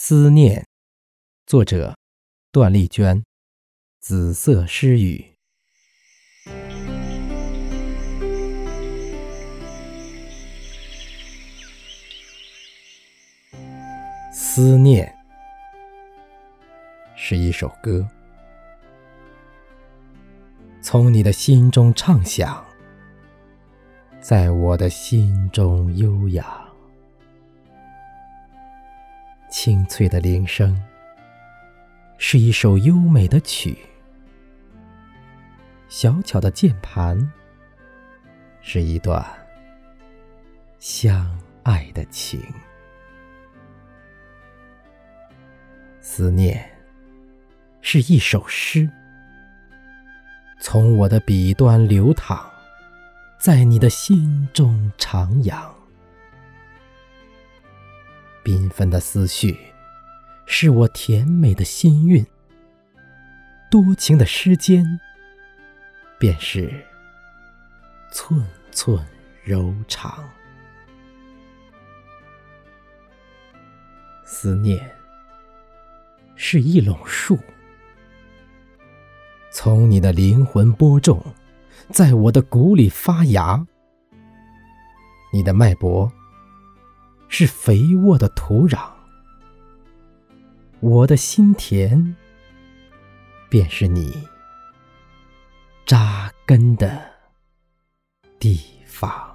思念，作者段丽娟。紫色诗语。思念是一首歌，从你的心中唱响，在我的心中悠扬。清脆的铃声，是一首优美的曲；小巧的键盘，是一段相爱的情。思念是一首诗，从我的笔端流淌，在你的心中徜徉。缤纷的思绪，是我甜美的心韵；多情的诗间，便是寸寸柔肠。思念是一垄树，从你的灵魂播种，在我的骨里发芽。你的脉搏。是肥沃的土壤，我的心田便是你扎根的地方。